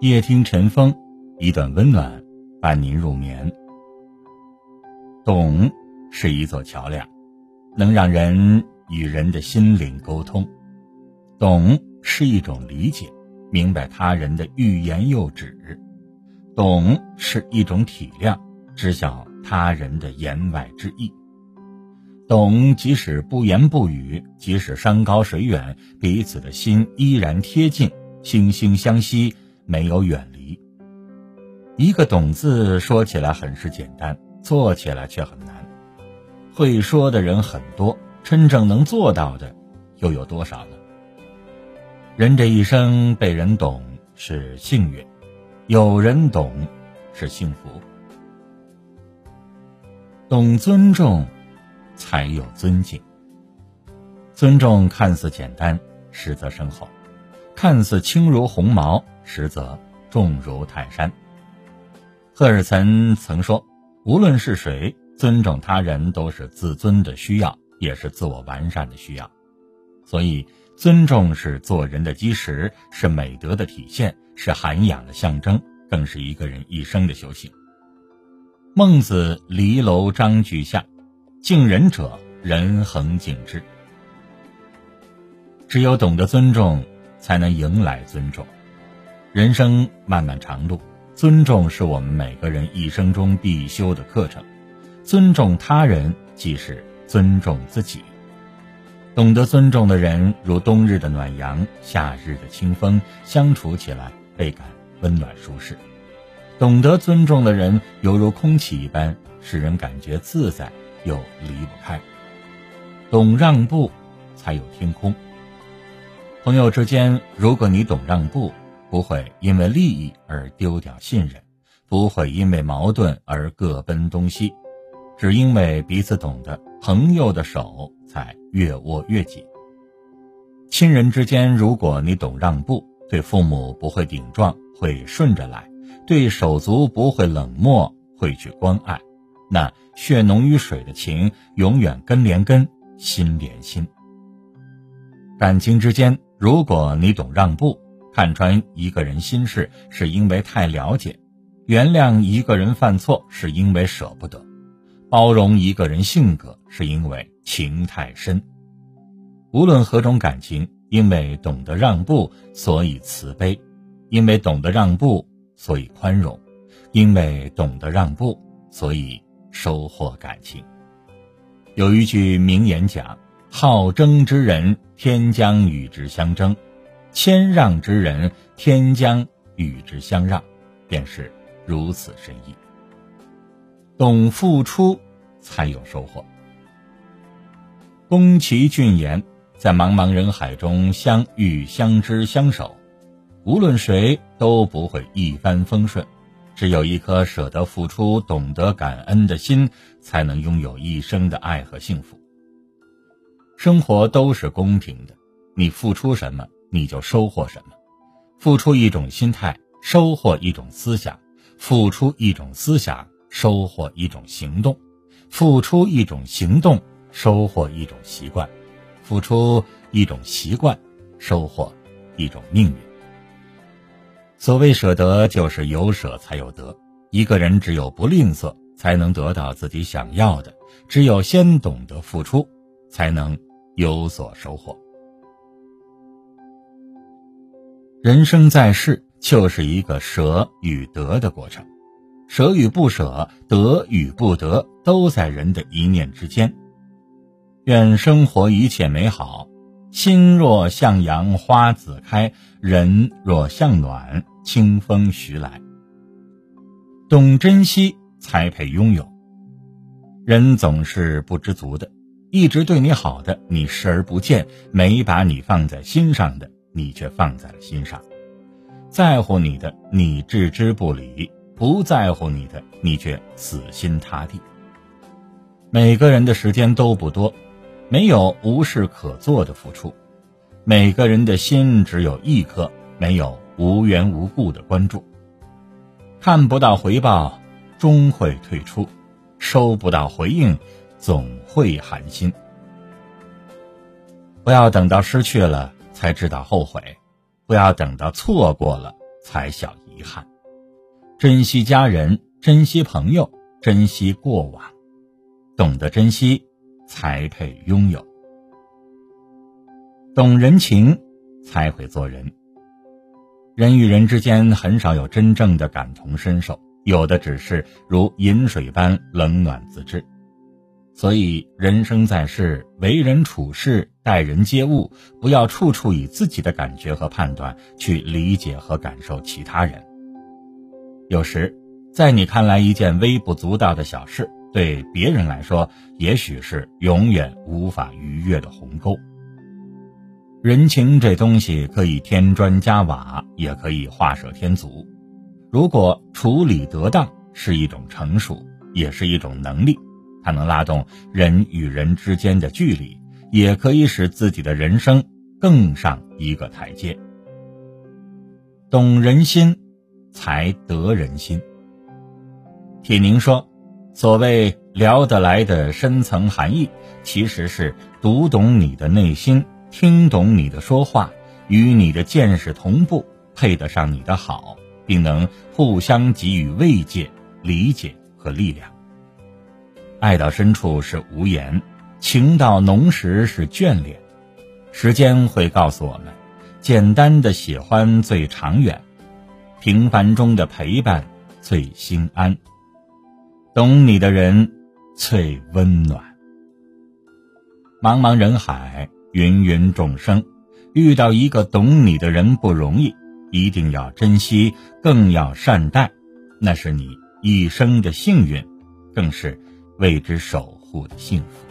夜听晨风，一段温暖伴您入眠。懂是一座桥梁，能让人与人的心灵沟通；懂是一种理解，明白他人的欲言又止；懂是一种体谅，知晓他人的言外之意。懂，即使不言不语，即使山高水远，彼此的心依然贴近，惺惺相惜，没有远离。一个“懂”字说起来很是简单，做起来却很难。会说的人很多，真正能做到的又有多少呢？人这一生被人懂是幸运，有人懂是幸福。懂尊重。才有尊敬。尊重看似简单，实则深厚；看似轻如鸿毛，实则重如泰山。赫尔岑曾说：“无论是谁，尊重他人都是自尊的需要，也是自我完善的需要。所以，尊重是做人的基石，是美德的体现，是涵养的象征，更是一个人一生的修行。”孟子离楼章句下。敬人者，人恒敬之。只有懂得尊重，才能迎来尊重。人生漫漫长路，尊重是我们每个人一生中必修的课程。尊重他人，即是尊重自己。懂得尊重的人，如冬日的暖阳，夏日的清风，相处起来倍感温暖舒适。懂得尊重的人，犹如空气一般，使人感觉自在。又离不开，懂让步，才有天空。朋友之间，如果你懂让步，不会因为利益而丢掉信任，不会因为矛盾而各奔东西，只因为彼此懂得，朋友的手才越握越紧。亲人之间，如果你懂让步，对父母不会顶撞，会顺着来；对手足不会冷漠，会去关爱。那血浓于水的情，永远根连根，心连心。感情之间，如果你懂让步，看穿一个人心事是因为太了解，原谅一个人犯错是因为舍不得，包容一个人性格是因为情太深。无论何种感情，因为懂得让步，所以慈悲；因为懂得让步，所以宽容；因为懂得让步，所以。收获感情。有一句名言讲：“好争之人，天将与之相争；谦让之人，天将与之相让。”便是如此深意。懂付出，才有收获。宫崎骏言：“在茫茫人海中相遇、相知、相守，无论谁都不会一帆风顺。”只有一颗舍得付出、懂得感恩的心，才能拥有一生的爱和幸福。生活都是公平的，你付出什么，你就收获什么。付出一种心态，收获一种思想；付出一种思想，收获一种行动；付出一种行动，收获一种习惯；付出一种习惯，收获一种命运。所谓舍得，就是有舍才有得。一个人只有不吝啬，才能得到自己想要的；只有先懂得付出，才能有所收获。人生在世，就是一个舍与得的过程。舍与不舍，得与不得，都在人的一念之间。愿生活一切美好。心若向阳花自开，人若向暖清风徐来。懂珍惜才配拥有。人总是不知足的，一直对你好的你视而不见，没把你放在心上的你却放在了心上，在乎你的你置之不理，不在乎你的你却死心塌地。每个人的时间都不多。没有无事可做的付出，每个人的心只有一颗，没有无缘无故的关注。看不到回报，终会退出；收不到回应，总会寒心。不要等到失去了才知道后悔，不要等到错过了才晓遗憾。珍惜家人，珍惜朋友，珍惜过往，懂得珍惜，才配拥有。懂人情，才会做人。人与人之间很少有真正的感同身受，有的只是如饮水般冷暖自知。所以，人生在世，为人处事、待人接物，不要处处以自己的感觉和判断去理解和感受其他人。有时，在你看来一件微不足道的小事，对别人来说，也许是永远无法逾越的鸿沟。人情这东西，可以添砖加瓦，也可以画蛇添足。如果处理得当，是一种成熟，也是一种能力。它能拉动人与人之间的距离，也可以使自己的人生更上一个台阶。懂人心，才得人心。铁凝说：“所谓聊得来的深层含义，其实是读懂你的内心，听懂你的说话，与你的见识同步，配得上你的好，并能互相给予慰藉、理解和力量。”爱到深处是无言，情到浓时是眷恋。时间会告诉我们，简单的喜欢最长远，平凡中的陪伴最心安，懂你的人最温暖。茫茫人海，芸芸众生，遇到一个懂你的人不容易，一定要珍惜，更要善待，那是你一生的幸运，更是。为之守护的幸福。